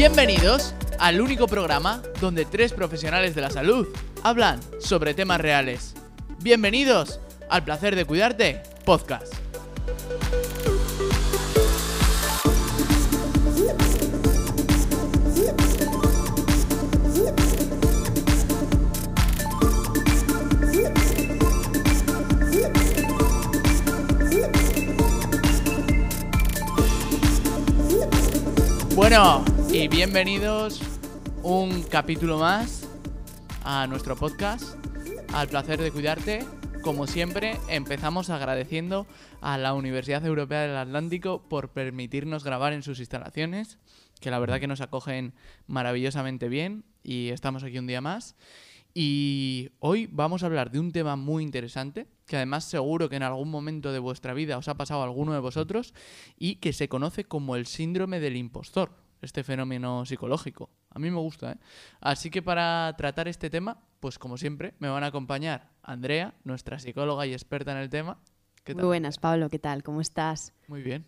Bienvenidos al único programa donde tres profesionales de la salud hablan sobre temas reales. Bienvenidos al placer de cuidarte podcast. Bueno, y bienvenidos un capítulo más a nuestro podcast, al placer de cuidarte. Como siempre, empezamos agradeciendo a la Universidad Europea del Atlántico por permitirnos grabar en sus instalaciones, que la verdad que nos acogen maravillosamente bien y estamos aquí un día más. Y hoy vamos a hablar de un tema muy interesante, que además seguro que en algún momento de vuestra vida os ha pasado a alguno de vosotros, y que se conoce como el síndrome del impostor, este fenómeno psicológico. A mí me gusta, ¿eh? Así que para tratar este tema, pues como siempre, me van a acompañar Andrea, nuestra psicóloga y experta en el tema. ¿Qué Muy tal? buenas, Pablo, ¿qué tal? ¿Cómo estás? Muy bien.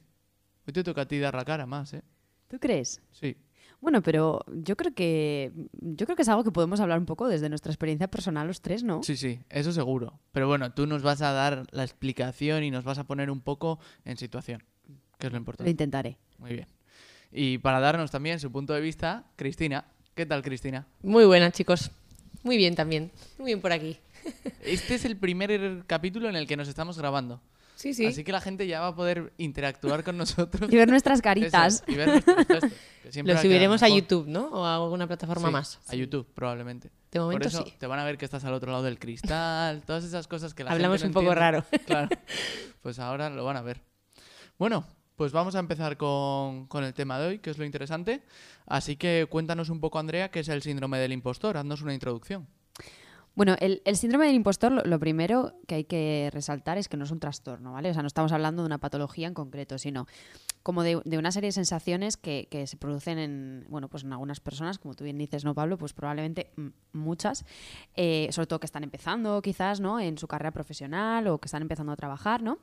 Hoy te toca a ti dar la cara más, ¿eh? ¿Tú crees? Sí. Bueno, pero yo creo que yo creo que es algo que podemos hablar un poco desde nuestra experiencia personal los tres, ¿no? Sí, sí, eso seguro. Pero bueno, tú nos vas a dar la explicación y nos vas a poner un poco en situación, que es lo Lo importante. intentaré. Muy bien. Y para darnos también su punto de vista, Cristina. ¿Qué tal, Cristina? Muy buenas, chicos. Muy bien también. Muy bien por aquí. Este es el primer capítulo en el que nos estamos grabando. Sí, sí. Así que la gente ya va a poder interactuar con nosotros. Y ver nuestras Eso, caritas. y ver nuestros gestos, que Lo a subiremos a. YouTube, ¿no? O a alguna plataforma Sí, más. A YouTube, probablemente. De momento Por eso sí. te van a ver que estás al otro lado del cristal, todas esas cosas que la Hablamos gente no un poco entiende. raro. Claro. Pues ahora lo van a ver. Bueno, pues vamos a empezar con, con el tema de hoy, que es lo interesante. Así que cuéntanos un poco, Andrea, qué es el síndrome del impostor. Haznos una introducción. Bueno, el, síndrome del impostor, lo, primero que hay que resaltar es que no es un trastorno, ¿vale? O sea, no estamos hablando de una patología en concreto, sino como de, de una serie de sensaciones que, que se producen en, bueno, pues en algunas personas, como tú bien dices, ¿no, Pablo? Pues probablemente muchas, eh, sobre todo que están empezando quizás, ¿no? En su carrera profesional o que están empezando a trabajar, ¿no?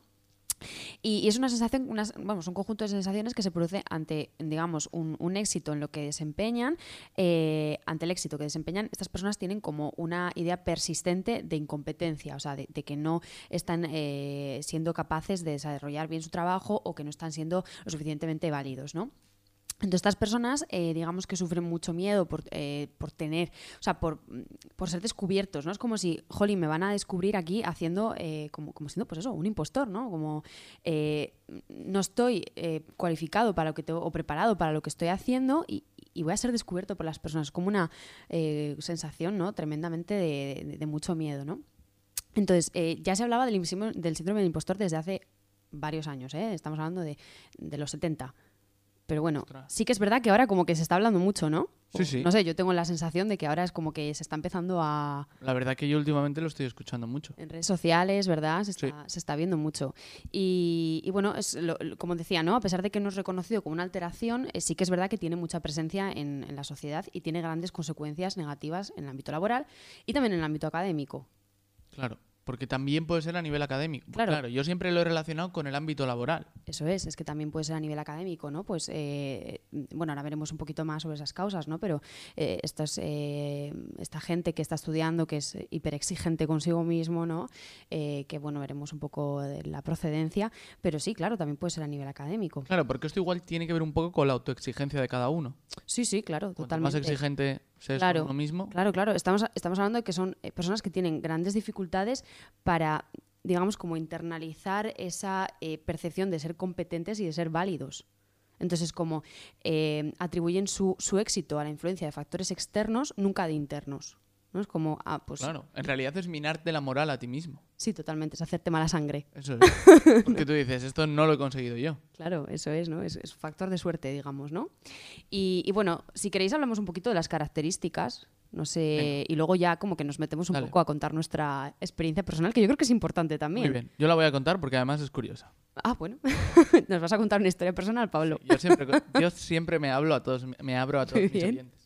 Y, es una sensación, unas- vamos, un conjunto de sensaciones que se produce ante, digamos, un, un éxito en lo que desempeñan. eh, ante el éxito que desempeñan, estas personas tienen como una idea persistente de incompetencia, o sea, de, de que no están eh, siendo capaces de desarrollar bien su trabajo o que no están siendo lo suficientemente válidos, ¿no? Entonces, estas personas, eh, digamos que sufren mucho miedo por, eh, por tener, o sea, por, por ser descubiertos, ¿no? Es como si, jolly, me van a descubrir aquí haciendo, eh, como, como siendo, pues eso, un impostor, ¿no? Como eh, no estoy cualificado para lo que tengo, o preparado para lo que estoy haciendo y, voy a ser descubierto por las personas. Como una sensación, ¿no? Tremendamente de, mucho miedo, ¿no? Entonces, ya se hablaba del síndrome del impostor desde hace varios años, ¿eh? Estamos hablando de, de los 70. Pero bueno, Ostras. sí que es verdad que ahora como que se está hablando mucho, ¿no? Sí, sí. No sé, yo tengo la sensación de que ahora es como que se está empezando a... La verdad que yo últimamente lo estoy escuchando mucho. En redes sociales, ¿verdad? Se Sí. está, se está viendo mucho. Y, y bueno, es lo- lo- como decía, ¿no? A pesar de que no es reconocido como una alteración, eh, sí que es verdad que tiene mucha presencia en, en la sociedad y tiene grandes consecuencias negativas en el ámbito laboral y también en el ámbito académico. Claro. Porque también puede ser a nivel académico. Pues Claro. claro, yo siempre lo he relacionado con el ámbito laboral. Eso es, es que también puede ser a nivel académico, ¿no? Pues, eh, bueno, ahora veremos un poquito más sobre esas causas, ¿no? Pero eh, estos, eh, esta gente que está estudiando, que es hiperexigente consigo mismo, ¿no? Eh, que, bueno, veremos un poco de la procedencia, pero sí, claro, también puede ser a nivel académico. Claro, porque esto igual tiene que ver un poco con la autoexigencia de cada uno. Sí, sí, claro, Cuanto totalmente. más exigente Claro, uno mismo, Claro, claro. Estamos, estamos hablando de que son eh, personas que tienen grandes dificultades para, digamos, como internalizar esa eh, percepción de ser competentes y de ser válidos. Entonces, como eh, atribuyen su, su éxito a la influencia de factores externos, nunca de internos. ¿No? Es como, ah, pues claro, en realidad es minarte la moral a ti mismo. sí, totalmente, es hacerte mala sangre. Eso es. Porque tú dices, esto no lo he conseguido yo. Claro, eso es, ¿no? Es, es factor de suerte, digamos, ¿no? Y, y bueno, si queréis hablamos un poquito de las características, no sé, Venga. y luego ya como que nos metemos un Dale. poco a contar nuestra experiencia personal, que yo creo que es importante también. Muy bien. Yo la voy a contar porque además es curiosa. Ah, bueno. nos vas a contar una historia personal, Pablo. Yo siempre, yo siempre me hablo a todos, me abro a todos Muy mis bien. oyentes.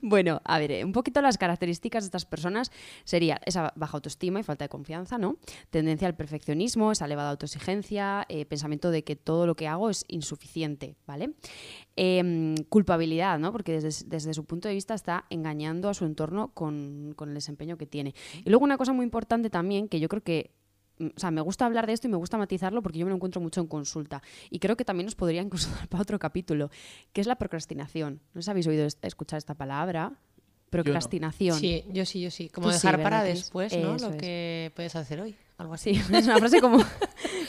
Bueno, a ver, eh, un poquito las características de estas personas sería esa baja autoestima y falta de confianza, ¿no? Tendencia al perfeccionismo, esa elevada autoexigencia, eh, pensamiento de que todo lo que hago es insuficiente, ¿vale? Em, culpabilidad, ¿no? Porque desde, su punto de vista está engañando a su entorno con, el desempeño que tiene. Y luego una cosa muy importante también, que yo creo que o sea, me gusta hablar de esto y me gusta matizarlo porque yo me lo encuentro mucho en consulta. Y creo que también nos podría incluso dar para otro capítulo, que es la procrastinación. ¿No os habéis oído est- escuchar esta palabra? Procrastinación. Sí, yo sí, yo sí. Como Tú sí, dejar ¿verdad, para después, ¿no? Eso Lo es. que puedes hacer hoy. Algo así. Sí, es una frase como,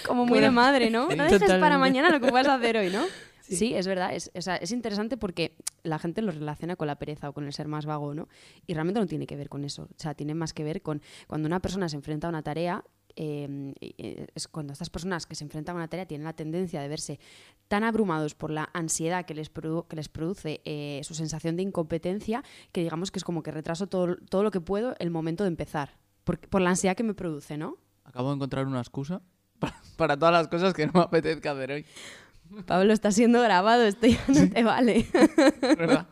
como muy de madre, ¿no? sí, No dejes para mañana lo que puedas hacer hoy, ¿no? Sí, es verdad. Es, o sea, es interesante porque la gente lo relaciona con la pereza o con el ser más vago, ¿no? Y realmente no tiene que ver con eso. O sea, tiene más que ver con cuando una persona se enfrenta a una tarea. Eh, eh, es cuando estas personas que se enfrentan a una tarea tienen la tendencia de verse tan abrumados por la ansiedad que les, produ- que les produce eh, su sensación de incompetencia que digamos que es como que retraso todo, todo lo que puedo el momento de empezar por, por la ansiedad que me produce, ¿no? Acabo de encontrar una excusa para, para todas las cosas que no me apetezca hacer hoy. Pablo está siendo grabado, esto ya no te vale. ¿Verdad?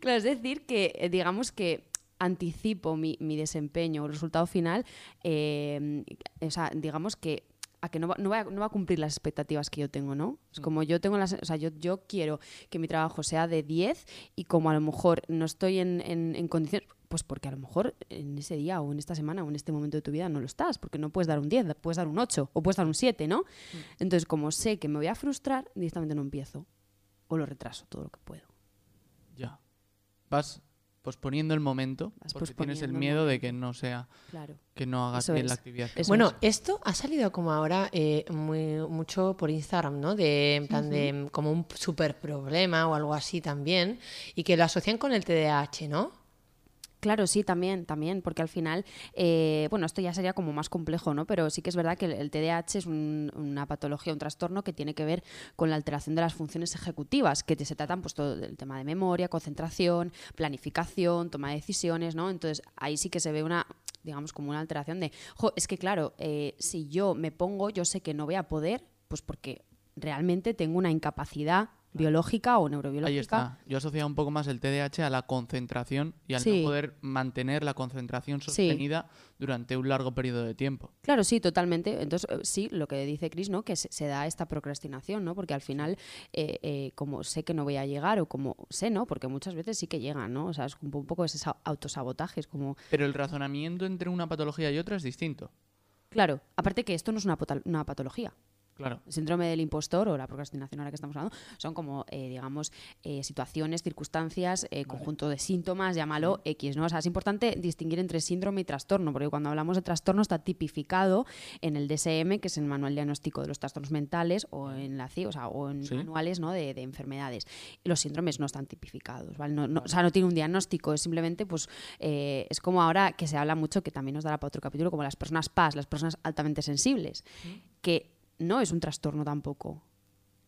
claro, es decir, que eh, digamos que anticipo mi, mi desempeño o el resultado final, eh, o sea, digamos que a que no va, no, va a, no va a cumplir las expectativas que yo tengo, ¿no? Es como yo tengo las, o sea, yo, yo quiero que mi trabajo sea de 10 y como a lo mejor no estoy en, en, en condiciones, pues porque a lo mejor en ese día o en esta semana o en este momento de tu vida no lo estás, porque no puedes dar un 10, puedes dar un 8 o puedes dar un 7, ¿no? Entonces, como sé que me voy a frustrar, directamente no empiezo o lo retraso todo lo que puedo. Ya. Vas posponiendo el momento Vas porque tienes el miedo de que no sea, Claro. que no hagas Eso bien es. la actividad. que Bueno, esto ha salido como ahora eh, muy, mucho por Instagram, ¿no? De, en plan de como un super problema o algo así también. Y que lo asocian con el TDAH, ¿no? Claro, sí, también, también, porque al final, eh, bueno, esto ya sería como más complejo, ¿no? Pero sí que es verdad que el, el TDAH es un- una patología, un trastorno que tiene que ver con la alteración de las funciones ejecutivas, que se tratan pues todo el tema de memoria, concentración, planificación, toma de decisiones, ¿no? Entonces ahí sí que se ve una digamos como una alteración de, jo, es que claro, eh, si yo me pongo, yo sé que no voy a poder, pues porque realmente tengo una incapacidad biológica o neurobiológica. Ahí está. Yo asociaba un poco más el TDAH a la concentración y al Sí. no poder mantener la concentración sostenida durante un largo periodo de tiempo. Claro, sí, totalmente. Entonces, eh, sí, lo que dice Chris, ¿no? Que se, se da esta procrastinación, ¿no? Porque al final, eh, eh, como sé que no voy a llegar o como sé, ¿no? Porque muchas veces sí que llegan, ¿no? O sea, es un un poco ese sa- autosabotaje, es como... Pero el razonamiento entre una patología y otra es distinto. Claro, aparte que esto no es una patología. Claro. El síndrome del impostor o la procrastinación ahora que estamos hablando son como, eh, digamos, eh, situaciones, circunstancias, eh, conjunto de síntomas, llámalo X, ¿no? O sea, es importante distinguir entre síndrome y trastorno, porque cuando hablamos de trastorno está tipificado en el DSM, que es el Manual Diagnóstico de los Trastornos Mentales, o en la CI, o sea, o en Sí. manuales ¿no? de, de enfermedades. Los síndromes no están tipificados, ¿vale? No, no- o sea, no tiene un diagnóstico, es simplemente, pues, es como ahora que se habla mucho, que también nos dará para otro capítulo, como las personas PAS, las personas altamente sensibles, que no es un trastorno tampoco.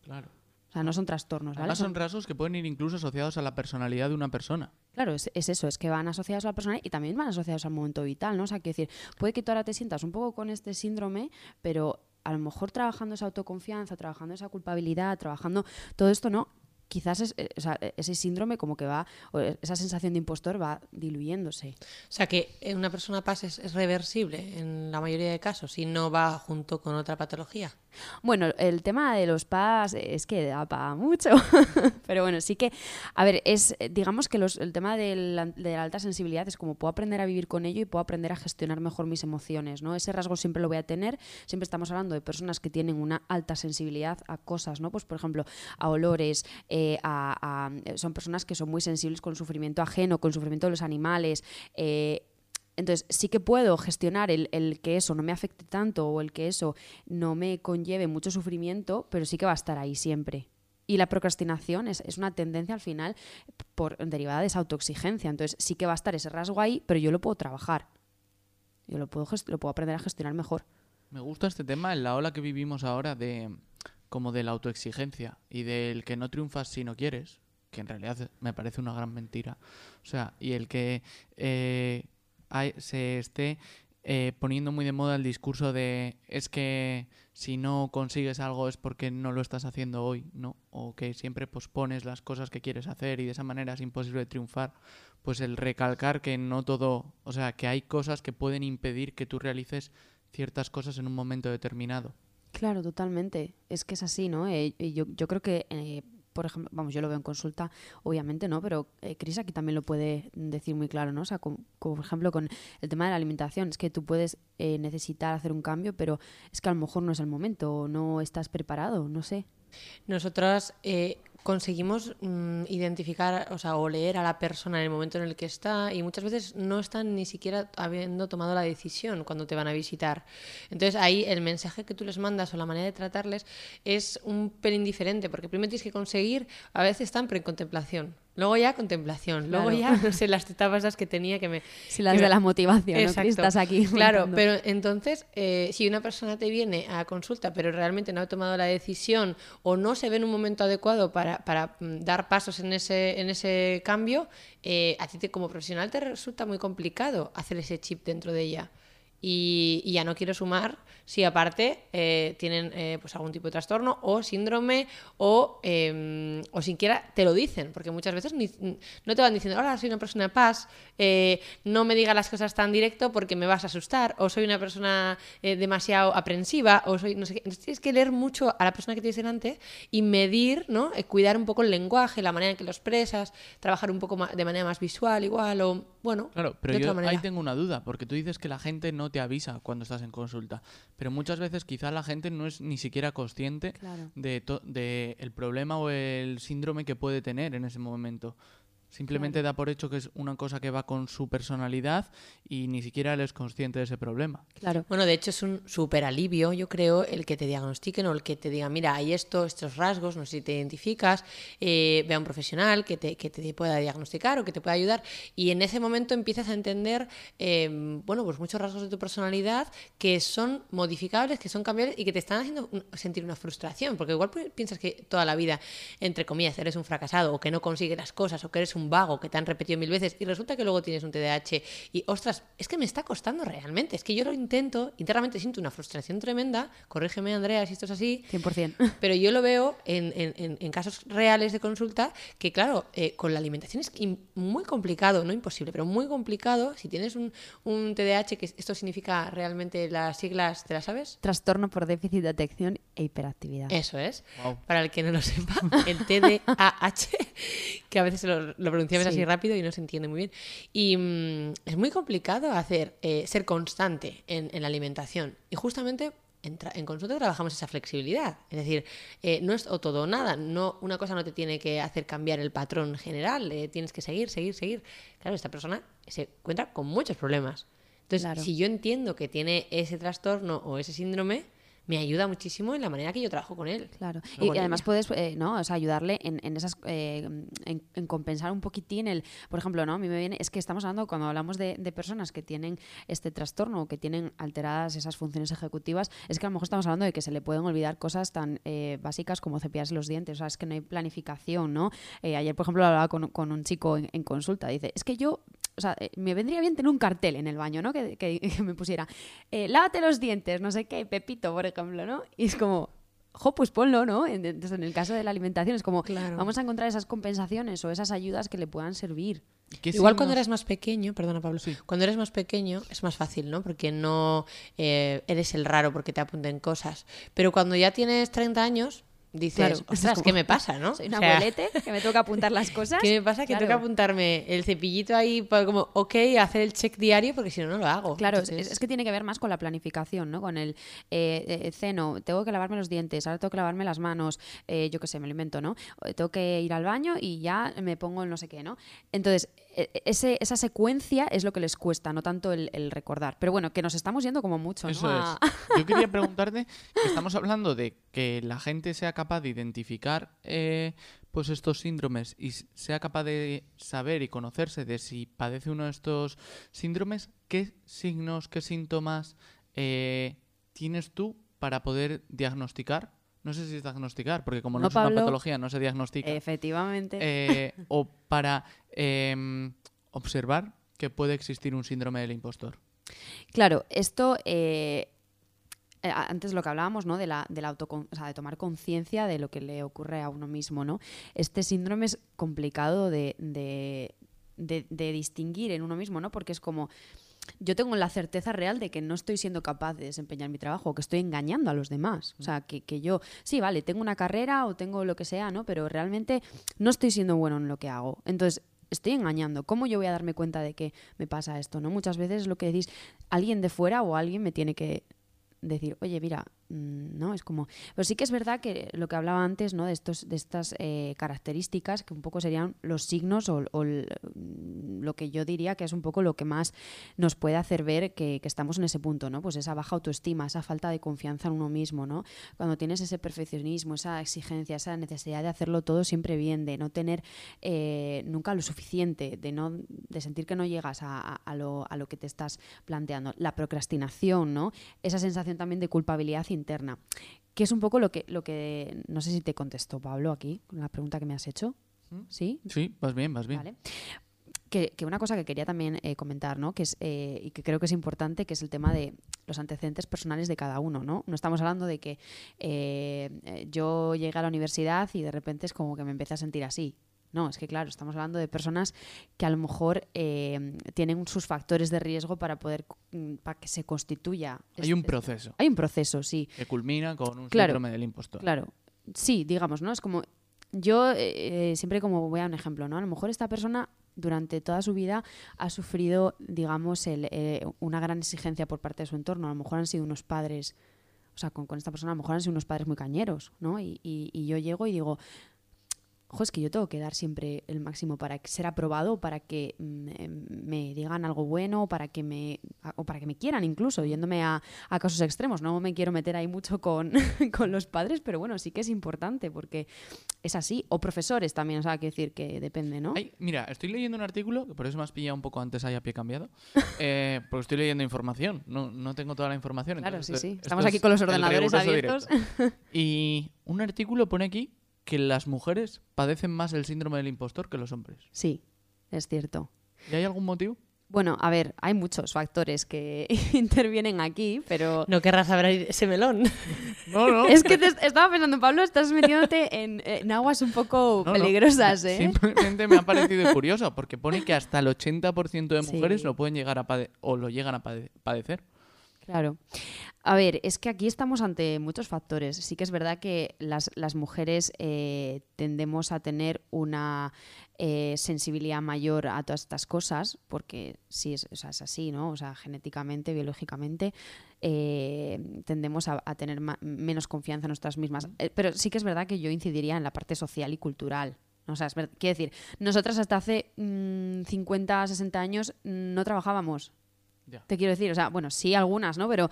Claro. O sea, no son trastornos, ¿vale? Además son Son- rasgos que pueden ir incluso asociados a la personalidad de una persona. Claro, es, es eso, es que van asociados a la persona y también van asociados al momento vital, ¿no? O sea, quiero decir, puede que tú ahora te sientas un poco con este síndrome, pero a lo mejor trabajando esa autoconfianza, trabajando esa culpabilidad, trabajando todo esto, ¿no? Quizás es- eh, o sea, ese síndrome como que va, o esa sensación de impostor va diluyéndose. O sea que una persona PAS es, es reversible en la mayoría de casos si no va junto con otra patología. Bueno, el tema de los PAS es que da para mucho. Pero bueno, sí que, a ver, es, eh, digamos que los- el tema de la alta sensibilidad es como puedo aprender a vivir con ello y puedo aprender a gestionar mejor mis emociones, ¿no? Ese rasgo siempre lo voy a tener. Siempre estamos hablando de personas que tienen una alta sensibilidad a cosas, ¿no? Pues, por ejemplo, a olores, eh, a- a- son personas que son muy sensibles con sufrimiento ajeno, con sufrimiento de los animales, eh, entonces, sí que puedo gestionar el, el que eso no me afecte tanto o el que eso no me conlleve mucho sufrimiento, pero sí que va a estar ahí siempre. Y la procrastinación es, es una tendencia al final por, derivada de esa autoexigencia. Entonces, sí que va a estar ese rasgo ahí, pero yo lo puedo trabajar. Yo lo puedo, lo puedo aprender a gestionar mejor. Me gusta este tema en la ola que vivimos ahora de como de la autoexigencia y del que no triunfas si no quieres, que en realidad me parece una gran mentira. O sea, y el que eh, se esté eh, poniendo muy de moda el discurso de es que si no consigues algo es porque no lo estás haciendo hoy, ¿no? O que siempre pospones las cosas que quieres hacer y de esa manera es imposible triunfar. Pues el recalcar que no todo, o sea, que hay cosas que pueden impedir que tú realices ciertas cosas en un momento determinado. Claro, totalmente. Es que es así, ¿no? Eh, yo, yo, creo que, eh, por ejemplo, vamos, yo lo veo en consulta, obviamente, ¿no? Pero eh, Cris aquí también lo puede decir muy claro, ¿no? O sea, con, por ejemplo, con el tema de la alimentación, es que tú puedes eh, necesitar hacer un cambio, pero es que a lo mejor no es el momento, o no estás preparado, no sé. Nosotras eh, conseguimos mm, identificar o, sea, o leer a la persona en el momento en el que está y muchas veces no están ni siquiera habiendo tomado la decisión cuando te van a visitar. Entonces ahí el mensaje que tú les mandas o la manera de tratarles es un pelín diferente porque primero tienes que conseguir, a veces están pre-contemplación. Luego ya contemplación, luego Claro. ya, no sé, las etapas esas que tenía que me... Si las de me- la motivación, ¿no? Que Exacto. estás aquí. Claro, contando. pero entonces, eh, si una persona te viene a consulta, pero realmente no ha tomado la decisión o no se ve en un momento adecuado para, para, mm, dar pasos en ese, en ese cambio, eh, a ti te- como profesional te resulta muy complicado hacer ese chip dentro de ella. Y, y ya no quiero sumar si aparte eh, tienen eh, pues algún tipo de trastorno o síndrome o, eh, o siquiera te lo dicen, porque muchas veces ni- no te van diciendo, hola, soy una persona de paz, eh, no me digas las cosas tan directo porque me vas a asustar, o soy una persona eh, demasiado aprensiva, o soy no sé qué. Entonces tienes que leer mucho a la persona que tienes delante y medir, ¿no? Eh, cuidar un poco el lenguaje, la manera en que lo expresas, trabajar un poco de manera más visual igual, o bueno, Claro, pero de otra yo manera. ahí tengo una duda, porque tú dices que la gente no te avisa cuando estás en consulta, pero muchas veces quizá la gente no es ni siquiera consciente Claro. de, el problema o el síndrome que puede tener en ese momento. Simplemente da por hecho que es una cosa que va con su personalidad y ni siquiera él es consciente de ese problema. Claro. Bueno, de hecho es un súper alivio, yo creo, el que te diagnostiquen o el que te digan, mira, hay esto, estos rasgos, no sé si te identificas, eh, ve a un profesional que te, que te pueda diagnosticar o que te pueda ayudar. Y en ese momento empiezas a entender, eh, bueno, pues muchos rasgos de tu personalidad que son modificables, que son cambiables y que te están haciendo sentir una frustración. Porque igual pi- piensas que toda la vida, entre comillas, eres un fracasado o que no consigues las cosas o que eres un vago que te han repetido mil veces y resulta que luego tienes un TDAH y, ostras, es que me está costando realmente. Es que yo lo intento, internamente siento una frustración tremenda. Corrígeme, Andrea, si esto es así. 100%. Pero yo lo veo en, en- en- casos reales de consulta que, claro, eh, con la alimentación es muy complicado, no imposible, pero muy complicado. Si tienes un, un TDAH, que esto significa realmente las siglas, ¿te las sabes? Trastorno por déficit de atención e hiperactividad. Eso es. Wow. Para el que no lo sepa, el TDAH, que a veces lo, lo pronunciamos Sí. así rápido y no se entiende muy bien. Y mm, es muy complicado hacer, eh, ser constante en, en la alimentación. Y justamente en, tra- en consulta trabajamos esa flexibilidad. Es decir, eh, no es o todo o nada. No, una cosa no te tiene que hacer cambiar el patrón general. eh, tienes que seguir, seguir, seguir. Claro, esta persona se encuentra con muchos problemas. Entonces, Claro. si yo entiendo que tiene ese trastorno o ese síndrome, me ayuda muchísimo en la manera que yo trabajo con él. Claro. Y, además puedes eh, ¿no? o sea, ayudarle en, en esas eh, en, en compensar un poquitín el, por ejemplo, ¿no? A mí me viene, es que estamos hablando, cuando hablamos de, de personas que tienen este trastorno o que tienen alteradas esas funciones ejecutivas, es que a lo mejor estamos hablando de que se le pueden olvidar cosas tan eh, básicas como cepillarse los dientes. O sea, es que no hay planificación, ¿no? Eh, ayer, por ejemplo, hablaba con, con un chico en, en consulta. Dice, es que yo o sea, eh, me vendría bien tener un cartel en el baño, ¿no? Que, que- que me pusiera, eh, lávate los dientes, no sé qué, Pepito, por ejemplo, ¿no? Y es como, jo, pues ponlo, ¿no? En- Entonces, en el caso de la alimentación, es como, Claro. vamos a encontrar esas compensaciones o esas ayudas que le puedan servir. ¿Qué Igual cuando eres más pequeño, perdona Pablo, cuando eres más pequeño es más fácil, ¿no? Porque no eh, eres el raro porque te apunten cosas. Pero cuando ya tienes 30 años, dices, Claro, es ostras, como- ¿qué me pasa, no? Soy O una sea, abuelete que me toca apuntar las cosas. ¿Qué me pasa? Que Claro. tengo que apuntarme el cepillito ahí, para como, ok, hacer el check diario, porque si no, no lo hago. Claro, es- Entonces, es, que tiene que ver más con la planificación, ¿no? Con el eh, eh, ceno, tengo que lavarme los dientes, ahora tengo que lavarme las manos, eh, yo qué sé, me lo invento, ¿no? O Tengo que ir al baño y ya me pongo el no sé qué, ¿no? Entonces, e- e- ese, esa secuencia es lo que les cuesta, no tanto el, el recordar. Pero bueno, que nos estamos yendo como mucho, ¿no? Eso es. Yo quería preguntarte, estamos hablando de que la gente sea capaz de identificar eh, pues estos síndromes y sea capaz de saber y conocerse de si padece uno de estos síndromes, ¿qué signos, qué síntomas eh, tienes tú para poder diagnosticar? No sé si es diagnosticar, porque como no, No, es una patología, no se diagnostica. Efectivamente. Eh, o para em, observar que puede existir un síndrome del impostor. Claro, esto eh, antes lo que hablábamos, ¿no? De la, de la autocon- o sea, de tomar conciencia de lo que le ocurre a uno mismo, ¿no? Este síndrome es complicado de, de, distinguir en uno mismo, ¿no? Porque es como yo tengo la certeza real de que no estoy siendo capaz de desempeñar mi trabajo, que estoy engañando a los demás. O sea, que, que yo, sí, vale, tengo una carrera o tengo lo que sea, ¿no? Pero realmente no estoy siendo bueno en lo que hago. Entonces, estoy engañando. ¿Cómo yo voy a darme cuenta de que me pasa esto? ¿no? Muchas veces lo que decís, alguien de fuera o alguien me tiene que decir, oye, mira, no, es como... Pero sí que es verdad que lo que hablaba antes, ¿no? De, estos, de estas eh, características, que un poco serían los signos o, mm, lo que yo diría que es un poco lo que más nos puede hacer ver que, que estamos en ese punto, ¿no? Pues esa baja autoestima, esa falta de confianza en uno mismo, ¿no? Cuando tienes ese perfeccionismo, esa exigencia, esa necesidad de hacerlo todo siempre bien, de no tener eh, nunca lo suficiente, de no de sentir que no llegas a, a- a lo, a lo que te estás planteando. La procrastinación, ¿no? Esa sensación también de culpabilidad interna, que es un poco lo que, lo que no sé si te contestó Pablo aquí, con la pregunta que me has hecho. ¿Sí? Sí, vas bien, vas bien. Vale. Que, que una cosa que quería también eh, comentar, ¿no? Que es, eh, y que creo que es importante, que es el tema de los antecedentes personales de cada uno, ¿no? No estamos hablando de que eh, eh, yo llegué a la universidad y de repente es como que me empecé a sentir así. No, es que claro, estamos hablando de personas que a lo mejor eh, tienen sus factores de riesgo para poder, mm, para que se constituya. Hay un este- proceso Hay un proceso, sí. que culmina con un Claro. síndrome del impostor. Claro, sí, digamos, ¿no? Es como, yo eh, siempre como voy a un ejemplo, ¿no? A lo mejor esta persona durante toda su vida ha sufrido, digamos, el, eh, una gran exigencia por parte de su entorno. A lo mejor han sido unos padres, o sea, con, con esta persona a lo mejor han sido unos padres muy cañeros, ¿no? Y, y- y yo llego y digo, Ojo, es que yo tengo que dar siempre el máximo para ser aprobado, para que me digan algo bueno, para que me o para que me quieran incluso, yéndome a, a casos extremos. No me quiero meter ahí mucho con, con los padres, pero bueno, sí que es importante porque es así. O profesores también, o sea, que decir que depende, ¿no? Ay, mira, estoy leyendo un artículo, que por eso me has pillado un poco antes ahí a pie cambiado, eh, porque estoy leyendo información, no, no tengo toda la información. Claro, entonces sí, sí. Estamos es aquí con los ordenadores abiertos. directo. Y un artículo pone aquí que las mujeres padecen más el síndrome del impostor que los hombres. Sí, es cierto. ¿Y hay algún motivo? Bueno, a ver, hay muchos factores que intervienen aquí, pero No querrás abrir ese melón. No, no. es que te estaba pensando, Pablo, estás metiéndote en, en aguas un poco No, no. peligrosas, ¿eh? Simplemente me ha parecido curioso, porque pone que hasta el 80% de Sí. mujeres lo pueden llegar a pade- o lo llegan a pade- padecer. Claro. A ver, es que aquí estamos ante muchos factores. Sí que es verdad que las, las mujeres eh, tendemos a tener una eh, sensibilidad mayor a todas estas cosas, porque sí es, o sea, es así, ¿no? O sea, genéticamente, biológicamente, eh, tendemos a, a tener menos confianza en nosotras mismas. Eh, pero sí que es verdad que yo incidiría en la parte social y cultural. O sea, quiero decir, nosotras hasta hace mm, 50, 60 años no trabajábamos. Ya. Te quiero decir, o sea, bueno, sí algunas, ¿no? Pero, o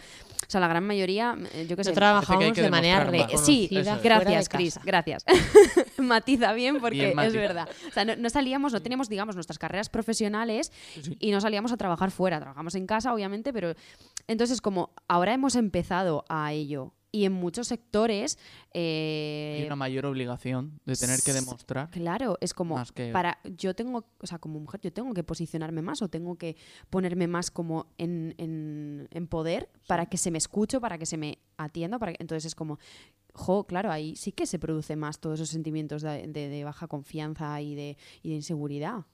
sea, la gran mayoría, eh, yo qué sé. No trabajamos que de manera. Eh, sí, gracias. Cris, gracias. Matiza bien porque Bien, es verdad. O sea, no, no salíamos, no teníamos, digamos, nuestras carreras profesionales sí. y no salíamos a trabajar fuera. Trabajamos en casa, obviamente, pero entonces como ahora hemos empezado a ello y en muchos sectores... eh, Hay una mayor obligación de tener que demostrar. Claro, es como que- para yo tengo, o sea, como mujer yo tengo que posicionarme más o tengo que ponerme más como en, en- en poder para que se me escuche, para que se me atienda, para que- entonces es como jo, claro, ahí sí que se produce más todos esos sentimientos de, de- de baja confianza y de, y de inseguridad,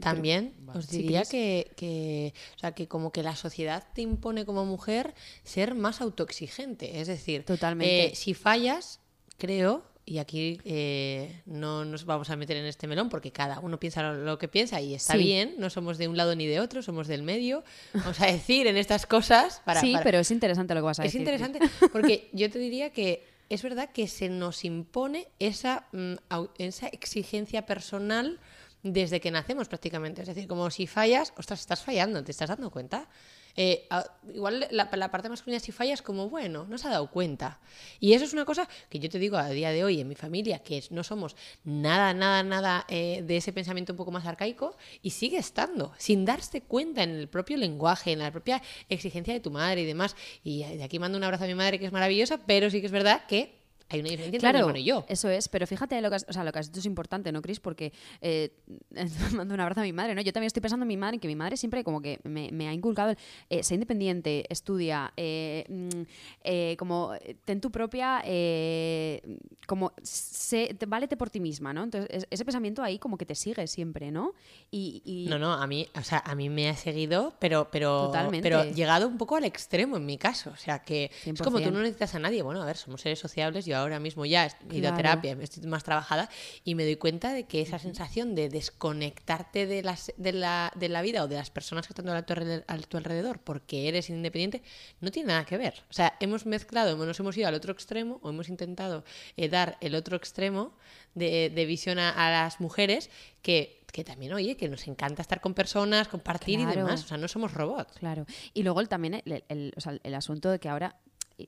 También os diría que, que, o sea, que como que la sociedad te impone como mujer ser más autoexigente. Es decir, Totalmente. eh, si fallas, creo, y aquí eh, no nos vamos a meter en este melón porque cada uno piensa lo, que piensa y está Sí. bien, no somos de un lado ni de otro, somos del medio. Vamos a decir en estas cosas para... sí, para- pero es interesante lo que vas a es decir. Cris. interesante porque yo te diría que es verdad que se nos impone esa, mm, esa exigencia personal desde que nacemos prácticamente. Es decir, como si fallas, ostras, estás fallando, ¿te estás dando cuenta? Eh, igual la, la parte masculina si fallas como, bueno, no se ha dado cuenta. Y eso es una cosa que yo te digo a día de hoy en mi familia, que no somos nada, nada, nada eh, de ese pensamiento un poco más arcaico y sigue estando, sin darse cuenta en el propio lenguaje, en la propia exigencia de tu madre y demás. Y de aquí mando un abrazo a mi madre que es maravillosa, pero sí que es verdad que hay una diferencia entre mi Claro, hermano y yo. eso es, pero fíjate lo que has, o sea, lo que has dicho es importante, ¿no, Cris? Porque eh, mando un abrazo a mi madre, ¿no? Yo también estoy pensando en mi madre, que mi madre siempre como que me, me ha inculcado el eh, sé independiente, estudia, eh, mm, eh, como eh, ten tu propia, eh, como sé, te- válete por ti misma, ¿no? Entonces, es- ese pensamiento ahí como que te sigue siempre, ¿no? Y, y- No, no, a mí, o sea, a mí me ha seguido, pero, pero, Totalmente. pero llegado un poco al extremo en mi caso. O sea, que es como tú 100%. no necesitas a nadie. Bueno, a ver, somos seres sociables. Yo ahora mismo ya he ido a terapia, estoy más trabajada y me doy cuenta de que esa sensación de desconectarte de, las, de, la, de la vida o de las personas que están a tu, alrededor, a tu alrededor porque eres independiente no tiene nada que ver. O sea, hemos mezclado, nos hemos ido al otro extremo o hemos intentado eh, dar el otro extremo de, de visión a, a las mujeres que, que también, oye, que nos encanta estar con personas, compartir y demás. O sea, no somos robots. Claro. Y luego también el, el- o sea, el asunto de que ahora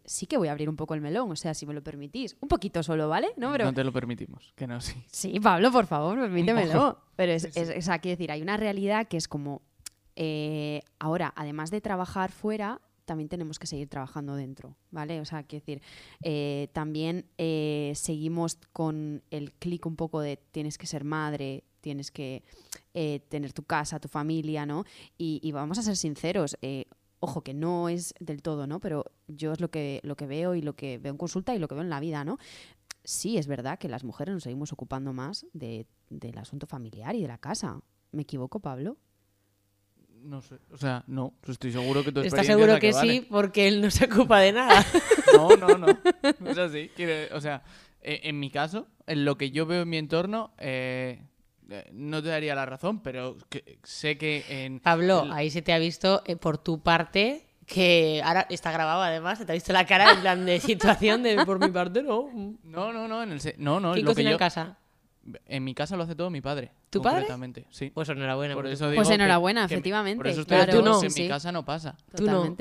sí que voy a abrir un poco el melón, o sea, si me lo permitís. Un poquito solo, ¿vale? No, pero... No te lo permitimos, que no, sí. Sí, Pablo, por favor, permítemelo. Pero es, es, o sea, quiero decir, hay una realidad que es como, eh, ahora, además de trabajar fuera, también tenemos que seguir trabajando dentro, ¿vale? O sea, quiero decir, eh, también eh, seguimos con el clic un poco de tienes que ser madre, tienes que eh, tener tu casa, tu familia, ¿no? Y, y vamos a ser sinceros, eh, ojo, que no es del todo, ¿no? Pero yo es lo que, lo que veo y lo que veo en consulta y lo que veo en la vida, ¿no? sí es verdad que las mujeres nos seguimos ocupando más de- del asunto familiar y de la casa. ¿Me equivoco, Pablo? No sé, o sea, no, estoy seguro que tu ¿Estás experiencia es seguro la que, vale. sí? Porque él no se ocupa de nada. No, no, no. No es así. O sea, eh, en mi caso, en lo que yo veo en mi entorno, eh, no te daría la razón, pero que- sé que en... Pablo, el- ahí se te ha visto eh, por tu parte que ahora está grabado además, se te ha visto la cara en plan de situación de por mi parte no. No, no, no, en el... se- No, no, ¿Quién lo que yo... en casa? En mi casa lo hace todo mi padre. ¿Tu padre? Sí. Pues enhorabuena. Por eso digo Pues enhorabuena, que- efectivamente. Por eso estoy Pero tú diciendo no. Sí, en mi sí. casa no pasa. Tú no.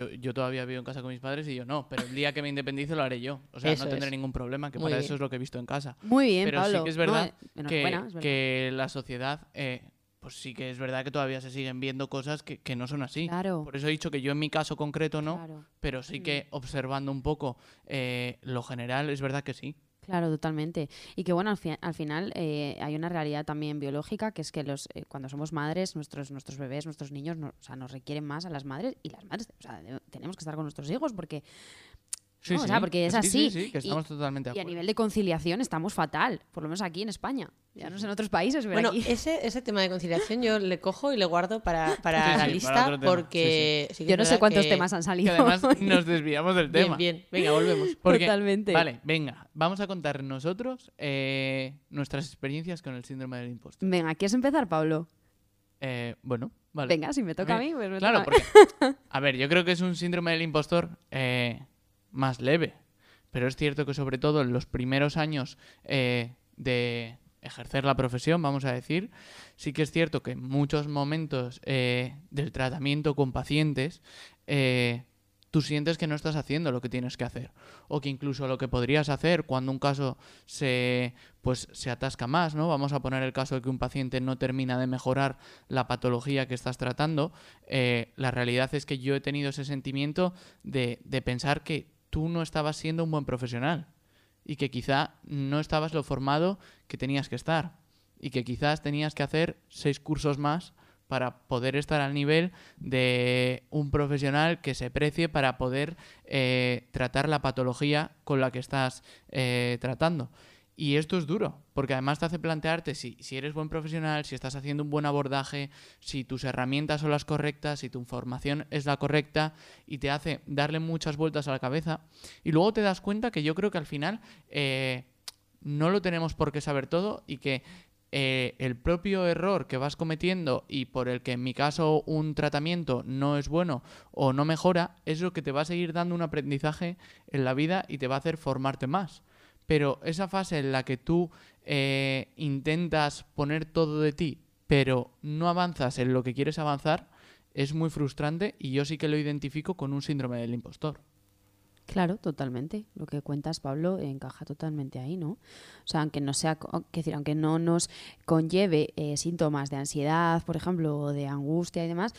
Yo, yo todavía vivo en casa con mis padres y yo no, pero el día que me independice lo haré yo. O sea, Eso no tendré es. ningún problema, que Muy para bien. eso es lo que he visto en casa. Muy bien, pero Pablo. sí que es verdad eh, que, enhorabuena, es verdad. que la sociedad, eh, pues sí que es verdad que todavía se siguen viendo cosas que, que no son así. Claro. Por eso he dicho que yo en mi caso concreto no, Claro. pero sí que observando un poco eh, lo general es verdad que sí. Claro, totalmente. Y que bueno, al, al final eh, hay una realidad también biológica, que es que los eh, cuando somos madres, nuestros, nuestros bebés, nuestros niños, o sea, nos requieren más a las madres y las madres, o sea, tenemos que estar con nuestros hijos porque, Sí, No, o sí. sea, porque es Sí, así. Sí, sí, que Y- estamos totalmente de y a nivel de conciliación estamos fatal, por lo menos aquí en España. Ya no sé en otros países, pero Bueno, aquí... ese, ese tema de conciliación yo le cojo y le guardo para, para la lista porque... sí que Yo no sé cuántos que- temas han Que salido. además hoy. nos desviamos del Bien, tema. bien. Venga, volvemos. Porque- Totalmente. Vale, venga, vamos a contar nosotros eh, nuestras experiencias con el síndrome del impostor. Venga, ¿quieres empezar, Pablo? Eh, bueno, vale. Venga, si me toca a mí, pues me Claro, toca a mí. porque, a ver, yo creo que es un síndrome del impostor eh, más leve, pero es cierto que sobre todo en los primeros años eh, de ejercer la profesión, vamos a decir, sí que es cierto que en muchos momentos eh, del tratamiento con pacientes, eh, tú sientes que no estás haciendo lo que tienes que hacer o que incluso lo que podrías hacer cuando un caso se pues se atasca más, ¿no? Vamos a poner el caso de que un paciente no termina de mejorar la patología que estás tratando. la realidad es que yo he tenido ese sentimiento de pensar que tú no estabas siendo un buen profesional y que quizá no estabas lo formado que tenías que estar y que quizás tenías que hacer seis cursos más para poder estar al nivel de un profesional que se precie para poder eh, tratar la patología con la que estás eh, tratando. Y esto es duro, porque además te hace plantearte si, si eres buen profesional, si estás haciendo un buen abordaje, si tus herramientas son las correctas, si tu información es la correcta, y te hace darle muchas vueltas a la cabeza. Y luego te das cuenta que yo creo que al final eh, no lo tenemos por qué saber todo y que eh, el propio error que vas cometiendo y por el que en mi caso un tratamiento no es bueno o no mejora, es lo que te va a seguir dando un aprendizaje en la vida y te va a hacer formarte más. Pero esa fase en la que tú eh, intentas poner todo de ti, pero no avanzas en lo que quieres avanzar, es muy frustrante y yo sí que lo identifico con un síndrome del impostor. Claro, totalmente. Lo que cuentas, Pablo, encaja totalmente ahí, ¿no? O sea, aunque no sea, decir, aunque no nos conlleve eh, síntomas de ansiedad, por ejemplo, o de angustia y demás,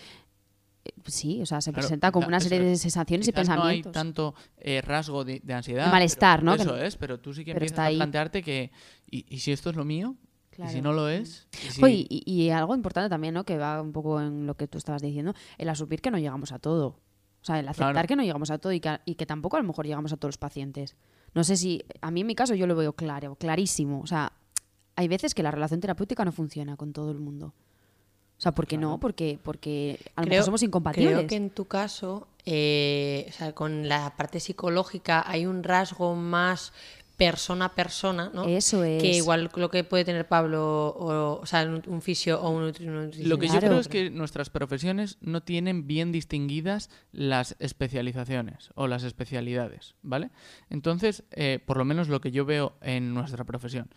sí, o sea, se Claro, presenta como una serie de es. sensaciones y Quizás No hay pensamientos. tanto eh, rasgo de, de ansiedad. Malestar, ¿no? Eso es, pero tú sí que empiezas a plantearte que. ¿y, y si esto es lo mío? ¿Y si no lo es? ¿Y si- y, y- y algo importante también, ¿no? Que va un poco en lo que tú estabas diciendo, el asumir que no llegamos a todo. O sea, el aceptar Claro. que no llegamos a todo y que, y que tampoco a lo mejor llegamos a todos los pacientes. No sé si, a mí en mi caso yo lo veo claro, clarísimo. O sea, hay veces que la relación terapéutica no funciona con todo el mundo. O sea, ¿por qué no? Porque, porque a lo mejor somos incompatibles. Creo que en tu caso, eh, o sea, con la parte psicológica hay un rasgo más persona a persona, ¿no? Eso es. Que igual lo que puede tener Pablo, o, o sea, un, fisio o un nutri- un nutricionista. Lo que yo Claro. creo es que nuestras profesiones no tienen bien distinguidas las especializaciones o las especialidades, ¿vale? Entonces, eh, por lo menos lo que yo veo en nuestra profesión,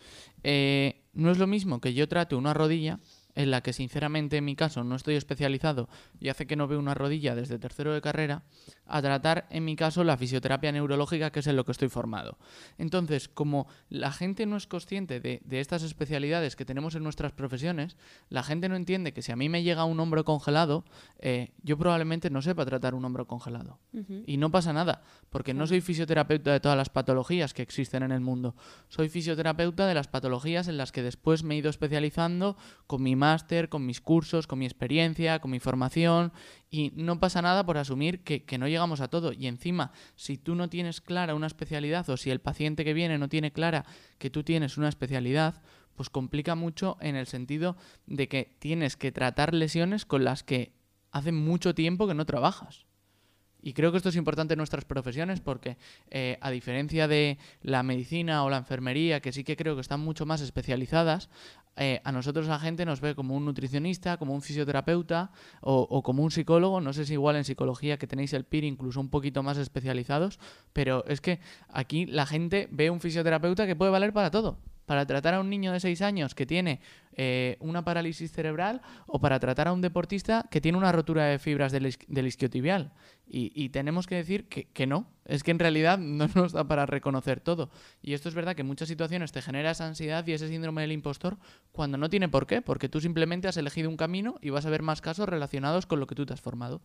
eh, no es lo mismo que yo trate una rodilla en la que sinceramente en mi caso no estoy especializado y hace que no veo una rodilla desde tercero de carrera, a tratar en mi caso la fisioterapia neurológica que es en lo que estoy formado. Entonces, como la gente no es consciente de, de estas especialidades que tenemos en nuestras profesiones, la gente no entiende que si a mí me llega un hombro congelado, eh, yo probablemente no sepa tratar un hombro congelado. Y no pasa nada, porque no soy fisioterapeuta de todas las patologías que existen en el mundo. Soy fisioterapeuta de las patologías en las que después me he ido especializando con mi máster, con mis cursos, con mi experiencia, con mi formación. Y no pasa nada por asumir que, no llegamos a todo. Y encima, si tú no tienes clara una especialidad o si el paciente que viene no tiene clara que tú tienes una especialidad, pues complica mucho en el sentido de que tienes que tratar lesiones con las que hace mucho tiempo que no trabajas. Y creo que esto es importante en nuestras profesiones porque, eh, a diferencia de la medicina o la enfermería, que sí que creo que están mucho más especializadas, eh, a nosotros la gente nos ve como un nutricionista, como un fisioterapeuta o, o como un psicólogo. No sé si igual en psicología que tenéis el PIR incluso un poquito más especializados, pero es que aquí la gente ve un fisioterapeuta que puede valer para todo. Para tratar a un niño de 6 años que tiene eh, una parálisis cerebral o para tratar a un deportista que tiene una rotura de fibras del, del isquiotibial. Y, y tenemos que decir que, que no. Es que en realidad no nos da para reconocer todo. Y esto es verdad que en muchas situaciones te genera esa ansiedad y ese síndrome del impostor cuando no tiene por qué. Porque tú simplemente has elegido un camino y vas a ver más casos relacionados con lo que tú te has formado.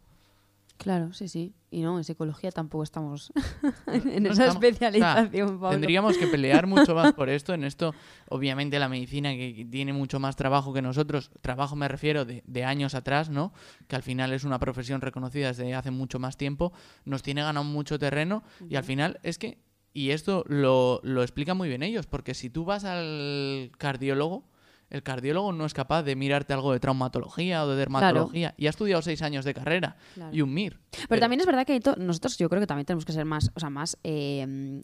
Claro, sí, sí. Y no, en psicología tampoco estamos en No esa estamos- o sea, especialización, Pablo. Tendríamos que pelear mucho más por esto. En esto, obviamente, la medicina que que tiene mucho más trabajo que nosotros, trabajo me refiero de, de años atrás, ¿no? Que al final es una profesión reconocida desde hace mucho más tiempo, nos tiene ganado mucho terreno y al final es que, y esto lo, lo explican muy bien ellos, porque si tú vas al cardiólogo, el cardiólogo no es capaz de mirarte algo de traumatología o de dermatología y ha estudiado seis años de carrera Claro. y un MIR. Pero también es verdad que nosotros yo creo que también tenemos que ser más, o sea, más eh,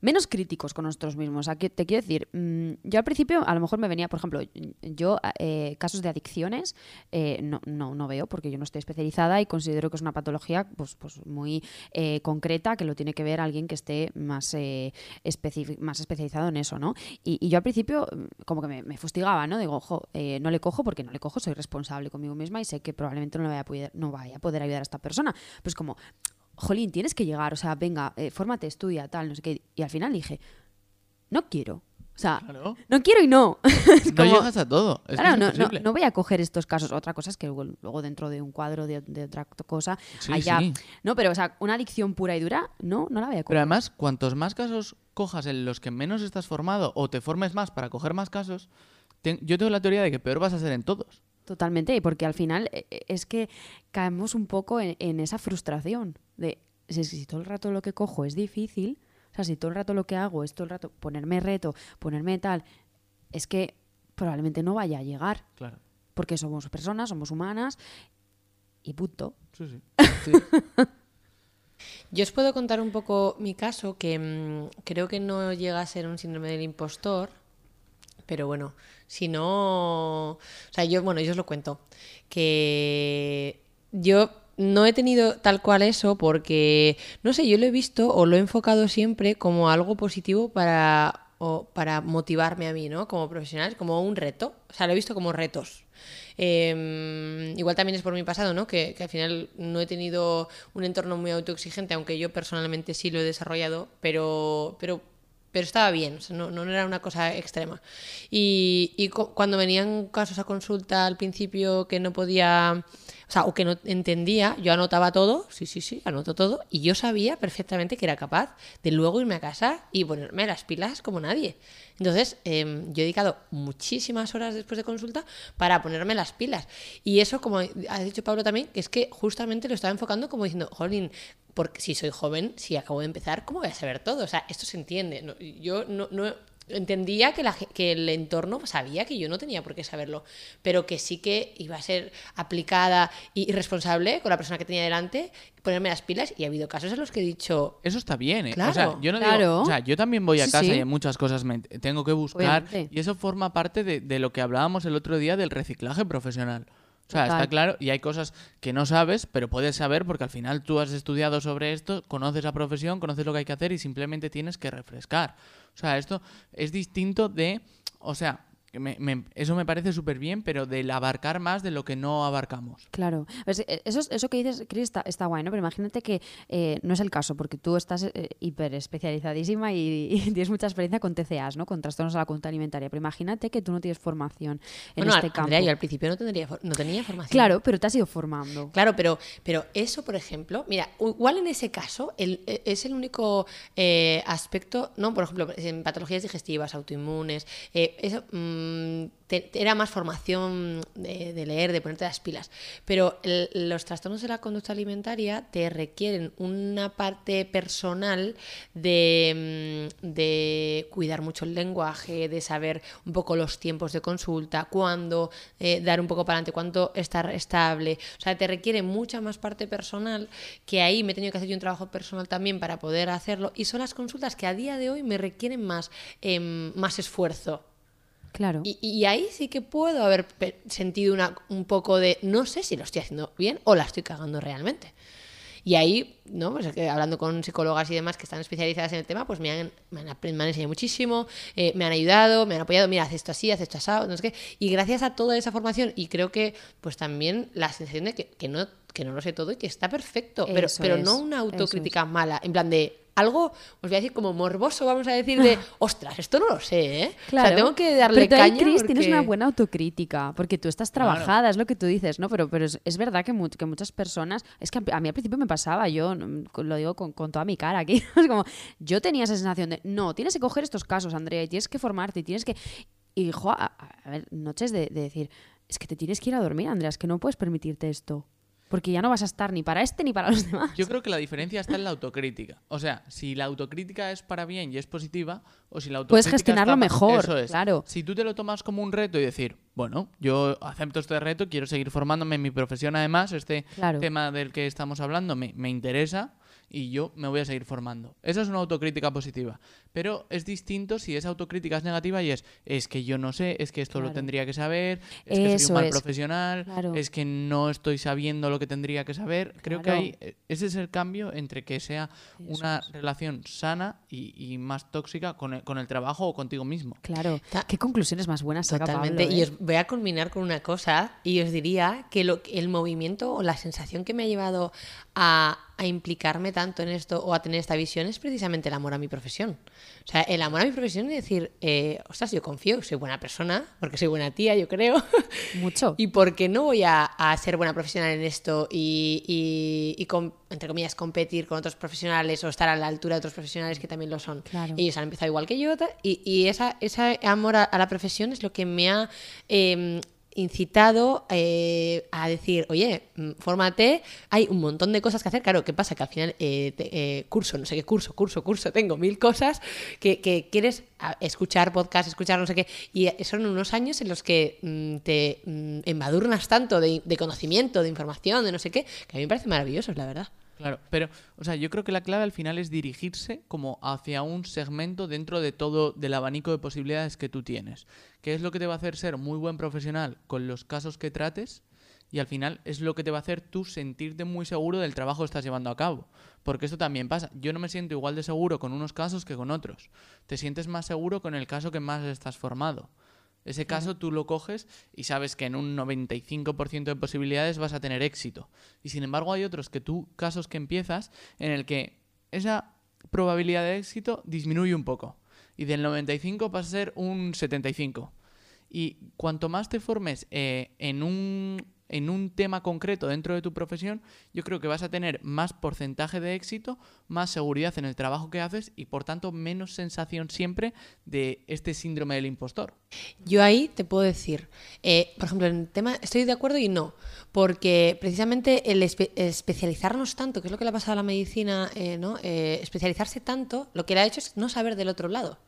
menos críticos con nosotros mismos. Te quiero decir, mm, yo al principio a lo mejor me venía, por ejemplo, yo eh, casos de adicciones eh, no, no, veo porque yo no estoy especializada y considero que es una patología pues, pues muy eh, concreta que lo tiene que ver alguien que esté más, eh, especi- más especializado en eso, ¿no? Y, yo al principio mm, como que me, fustigaba, ¿no? Digo, ojo, no le cojo porque no le cojo, soy responsable conmigo misma y sé que probablemente no le vaya a poder, no vaya a poder ayudar a esta persona. Pues como, jolín, tienes que llegar, o sea, venga, eh, fórmate, estudia, tal, no sé qué. Y al final dije, no quiero. O sea, Claro. no quiero y no. Es No llegas a todo. Es claro, no, no, no voy a coger estos casos. Otra cosa es que luego, luego dentro de un cuadro de, de otra cosa, Sí, allá. sí. No, pero, o sea, una adicción pura y dura, no, no la voy a Pero coger. además, cuantos más casos cojas en los que menos estás formado o te formes más para coger más casos, yo tengo la teoría de que peor vas a ser en todos. Totalmente, y porque al final eh, eh, es que caemos un poco en, en esa frustración de si, si todo el rato lo que cojo es difícil, o sea, si todo el rato lo que hago es todo el rato ponerme reto, ponerme tal, es que probablemente no vaya a llegar, Claro. porque somos personas, somos humanas y punto. Sí, sí. Sí. Yo os puedo contar un poco mi caso, que mm, creo que no llega a ser un síndrome del impostor, pero bueno, si no... O sea, yo, bueno, yo os lo cuento, que yo no he tenido tal cual eso porque, no sé, yo lo he visto o lo he enfocado siempre como algo positivo para, o para motivarme a mí, ¿no? Como profesional, como un reto. O sea, lo he visto como retos. Eh, igual también es por mi pasado, ¿no? Que, que al final no he tenido un entorno muy autoexigente, aunque yo personalmente sí lo he desarrollado, pero, pero pero estaba bien, o no, no era una cosa extrema. Y, y cu- cuando venían casos a consulta al principio que no podía, o sea, o que no entendía, yo anotaba todo, sí, sí, sí, anoto todo, y yo sabía perfectamente que era capaz de luego irme a casa y ponerme las pilas como nadie. Entonces, em, yo he dedicado muchísimas horas después de consulta para ponerme las pilas. Y eso, como ha dicho Pablo también, que es que justamente lo estaba enfocando como diciendo, jolín, porque si soy joven, si acabo de empezar, ¿cómo voy a saber todo? O sea, esto se entiende. No- yo no, no- entendía que, la que el entorno sabía que yo no tenía por qué saberlo, pero que sí que iba a ser aplicada y, responsable con la persona que tenía delante, ponerme las pilas. Y ha habido casos en los que he dicho, Eso está bien, ¿eh? O Claro. sea, yo no digo- o sea, yo también voy a Sí, casa sí. y en muchas cosas me tengo que buscar. Obviamente. Y eso forma parte de, de lo que hablábamos el otro día del reciclaje profesional. O sea, Total. está claro, y hay cosas que no sabes, pero puedes saber porque al final tú has estudiado sobre esto, conoces la profesión, conoces lo que hay que hacer y simplemente tienes que refrescar. O sea, esto es distinto de, o sea, me- me- eso me parece súper bien, pero del abarcar más de lo que no abarcamos. Claro. Pues, eh, eso, es- eso que dices, Cris, está, está guay, ¿no? Pero imagínate que eh, no es el caso, porque tú estás eh, hiper especializadísima y, y tienes mucha experiencia con TCAs, ¿no? Con trastornos de la conducta alimentaria. Pero imagínate que tú no tienes formación en bueno, este campo. Andrea, yo al principio no, tendría, no tenía formación. Claro, pero te has ido formando. Claro, pero, pero eso, por ejemplo, mira, igual en ese caso el- e- es el único eh, aspecto, ¿no? Por ejemplo, en patologías digestivas, autoinmunes, eh, eso mm, te- era más formación de, leer, de ponerte las pilas. Pero los trastornos de la conducta alimentaria te requieren una parte personal de, mm, de cuidar mucho el lenguaje, de saber un poco los tiempos de consulta, cuándo eh, dar un poco para adelante, cuánto estar estable. O sea, te requiere mucha más parte personal que ahí me he tenido que hacer yo un trabajo personal también para poder hacerlo. Y son las consultas que a día de hoy me requieren más, em, más esfuerzo. Claro. Y, y ahí sí que puedo haber sentido una, un poco de no sé si lo estoy haciendo bien o la estoy cagando realmente. Y ahí, ¿no? Pues hablando con psicólogas y demás que están especializadas en el tema, pues me han, me han, me han enseñado muchísimo, eh, me han ayudado, me han apoyado, mira, haz esto así, haz esto así, no sé qué. Y gracias a toda esa formación, y creo que pues también la sensación de que, que no, que no lo sé todo y que está perfecto, pero, Eso pero es, no una autocrítica mala, en plan de algo, os voy a decir como morboso, vamos a decir de, ostras, esto no lo sé, ¿eh? Claro. O sea, tengo que darle pero tú ahí, caña Cris, tienes porque- una buena autocrítica, porque tú estás Claro. trabajada, es lo que tú dices, ¿no? Pero, pero es, es verdad que, mu- que muchas personas, es que a, mí al principio me pasaba, yo mm, lo digo con, con toda mi cara aquí, es como, yo tenía esa sensación de, no, tienes que coger estos casos, Andrea, y tienes que formarte, y tienes que... Y, jo, a, a ver, noches de, de decir, es que te tienes que ir a dormir, Andrea, es que no puedes permitirte esto, porque ya no vas a estar ni para este ni para los demás. Yo creo que la diferencia está en la autocrítica. O sea, si la autocrítica es para bien y es positiva, o si la autocrítica Puedes gestionarlo está mejor, Eso es. claro. Si tú te lo tomas como un reto y decir, bueno, yo acepto este reto, quiero seguir formándome en mi profesión además, este Claro. tema del que estamos hablando me, me interesa y yo me voy a seguir formando. Eso es una autocrítica positiva. Pero es distinto si esa autocrítica es negativa y es, es que yo no sé, es que esto lo tendría que saber, es que soy un mal es. profesional, Claro. es que no estoy sabiendo lo que tendría que saber. Creo que hay, eh, ese es el cambio entre que sea una relación sana y, y más tóxica con el, con el trabajo o contigo mismo. Claro, qué conclusiones más buenas saca Totalmente. Pablo, Y ¿eh? os voy a culminar con una cosa y os diría que lo, el movimiento o la sensación que me ha llevado a, a implicarme tanto en esto o a tener esta visión es precisamente el amor a mi profesión. O sea, el amor a mi profesión y decir, eh, ostras, yo confío, soy buena persona, porque soy buena tía, yo creo. Mucho. ¿Y por qué no voy a, a ser buena profesional en esto y, y- y com- entre comillas, competir con otros profesionales o estar a la altura de otros profesionales que también lo son? Claro. Ellos han empezado igual que yo y, y esa, ese amor a, a la profesión es lo que me ha eh, incitado eh, a decir, oye, mm, fórmate, hay un montón de cosas que hacer. Claro, ¿qué pasa? Que al final, eh, te- eh, curso, no sé qué curso, curso, curso, tengo mil cosas que, quieres escuchar podcast, escuchar no sé qué. Y son unos años en los que mm, te mm, embadurnas tanto de, de conocimiento, de información, de no sé qué, que a mí me parece maravilloso, la verdad. Claro, pero, o sea, yo creo que la clave al final es dirigirse como hacia un segmento dentro de todo del abanico de posibilidades que tú tienes. Que es lo que te va a hacer ser muy buen profesional con los casos que trates y al final es lo que te va a hacer tú sentirte muy seguro del trabajo que estás llevando a cabo. Porque esto también pasa. Yo no me siento igual de seguro con unos casos que con otros. Te sientes más seguro con el caso que más estás formado. Ese caso tú lo coges y sabes que en un 95% de posibilidades vas a tener éxito. Y sin embargo hay otros que tú, casos que empiezas, en el que esa probabilidad de éxito disminuye un poco. y del 95 vas a ser un 75. Y cuanto más te formes eh, en un en un tema concreto dentro de tu profesión, yo creo que vas a tener más porcentaje de éxito, más seguridad en el trabajo que haces y por tanto menos sensación siempre de este síndrome del impostor. Yo ahí te puedo decir, eh, por ejemplo, en el tema estoy de acuerdo y no, porque precisamente el especializarnos tanto, que es lo que le ha pasado a la medicina, eh, ¿no? Eh, especializarse tanto, lo que le ha hecho es no saber del otro lado.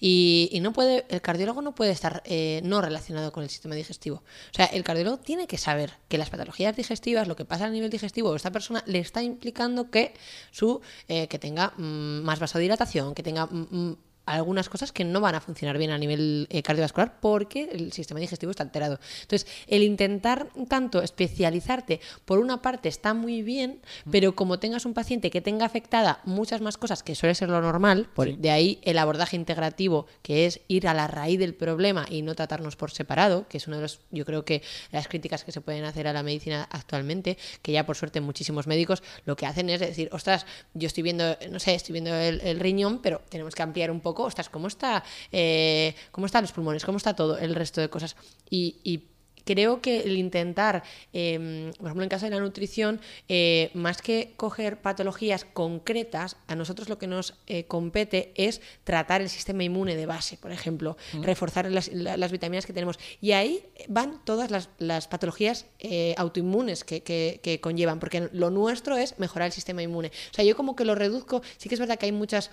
Y, no puede, el cardiólogo no puede estar eh, no relacionado con el sistema digestivo. O sea, el cardiólogo tiene que saber que las patologías digestivas, lo que pasa a nivel digestivo, esta persona le está implicando que su eh, que tenga mm, más vasodilatación, que tenga mm, mm, algunas cosas que no van a funcionar bien a nivel eh, cardiovascular porque el sistema digestivo está alterado. Entonces, el intentar tanto especializarte, por una parte está muy bien, pero como tengas un paciente que tenga afectada muchas más cosas, que suele ser lo normal, por, de ahí el abordaje integrativo, que es ir a la raíz del problema y no tratarnos por separado, que es uno de los, yo creo que las críticas que se pueden hacer a la medicina actualmente, que ya por suerte muchísimos médicos lo que hacen es decir, ostras, yo estoy viendo, no sé, estoy viendo el riñón, pero tenemos que ampliar un poco ostras, ¿cómo, está, eh, ¿cómo están los pulmones? ¿Cómo está todo el resto de cosas? y creo que el intentar, em, por ejemplo, en caso de la nutrición, eh, más que coger patologías concretas, a nosotros lo que nos eh, compete es tratar el sistema inmune de base, por ejemplo, reforzar las, vitaminas que tenemos. Y ahí van todas las, patologías eh, autoinmunes que, conllevan, porque lo nuestro es mejorar el sistema inmune. O sea, yo como que lo reduzco, sí que es verdad que hay muchas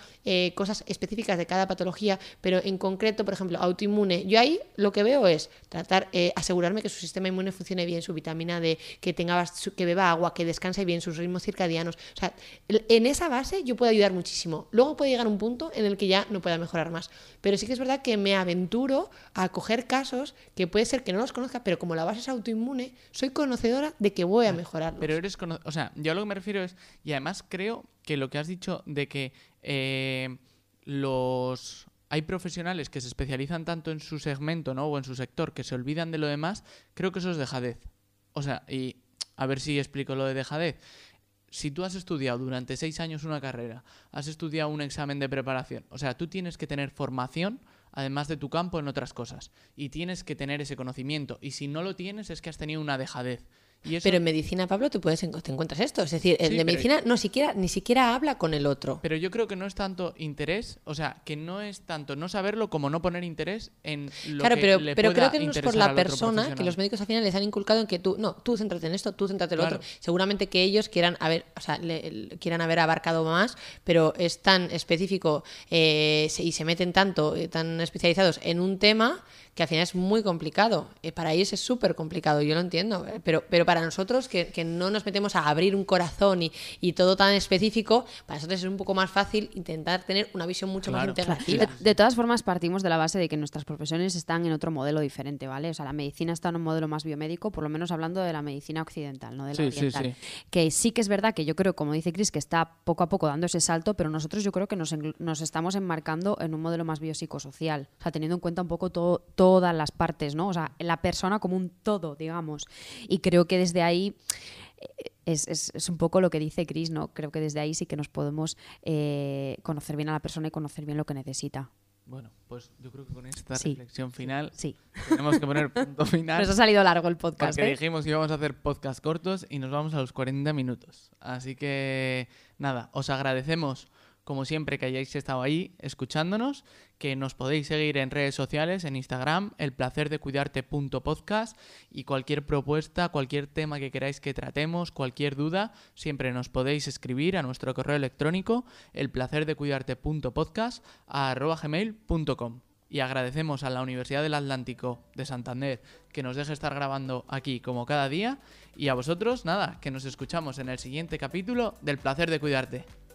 cosas específicas de cada patología, pero en concreto, por ejemplo, autoinmune, yo ahí lo que veo es tratar, asegurarme que que su sistema inmune funcione bien, su vitamina D, que tenga que beba agua, que descanse bien, sus ritmos circadianos. O sea, en esa base yo puedo ayudar muchísimo. Luego puede llegar un punto en el que ya no pueda mejorar más. Pero sí que es verdad que me aventuro a coger casos que puede ser que no los conozca, pero como la base es autoinmune, soy conocedora de que voy a mejorar. Pero eres o sea, yo a lo que me refiero es, y además creo que lo que has dicho de que eh, los hay profesionales que se especializan tanto en su segmento ¿no? o en su sector que se olvidan de lo demás, creo que eso es dejadez. O sea, y a ver si explico lo de dejadez. Si tú has estudiado durante seis años una carrera, has estudiado un examen de preparación, o sea, tú tienes que tener formación además de tu campo en otras cosas y tienes que tener ese conocimiento y si no lo tienes es que has tenido una dejadez. Pero en medicina, Pablo, tú puedes te encuentras esto. Es decir, el de medicina no siquiera, ni siquiera habla con el otro. Pero yo creo que no es tanto interés, o sea, que no es tanto no saberlo como no poner interés en lo claro, que pero, le pero creo que no es por la persona que los médicos al final les han inculcado en que tú, no, tú céntrate en esto, tú céntrate en lo otro. Seguramente que ellos quieran haber, o sea, quieran haber abarcado más, pero es tan específico eh, y se meten tanto, eh, tan especializados en un tema que al final es muy complicado. Eh, para ellos es súper complicado, yo lo entiendo, eh, pero, pero para nosotros que, que, no nos metemos a abrir un corazón y, y, todo tan específico, para nosotros es un poco más fácil intentar tener una visión mucho más integrativa. De, todas formas, partimos de la base de que nuestras profesiones están en otro modelo diferente, ¿vale? O sea, la medicina está en un modelo más biomédico, por lo menos hablando de la medicina occidental, no de la oriental. Que sí que es verdad que yo creo, como dice Chris, que está poco a poco dando ese salto, pero nosotros yo creo que nos, nos estamos enmarcando en un modelo más biopsicosocial, o sea, teniendo en cuenta un poco todo todas las partes, ¿no? O sea, la persona como un todo, digamos. Y creo que desde ahí eh, es, un poco lo que dice Chris, ¿no? Creo que desde ahí sí que nos podemos eh, conocer bien a la persona y conocer bien lo que necesita. Bueno, pues yo creo que con esta reflexión final sí. tenemos que poner punto final. Nos ha salido largo el podcast. Porque ¿eh? dijimos que íbamos a hacer podcast cortos y nos vamos a los 40 minutos. Así que nada, os agradecemos como siempre que hayáis estado ahí escuchándonos, que nos podéis seguir en redes sociales, en Instagram, el placer de cuidarte.podcast y cualquier propuesta, cualquier tema que queráis que tratemos, cualquier duda, siempre nos podéis escribir a nuestro correo electrónico, el placer de cuidarte.podcast a gmail.com. Y agradecemos a la Universidad del Atlántico de Santander que nos deje estar grabando aquí como cada día. Y a vosotros, nada, que nos escuchamos en el siguiente capítulo del placer de cuidarte.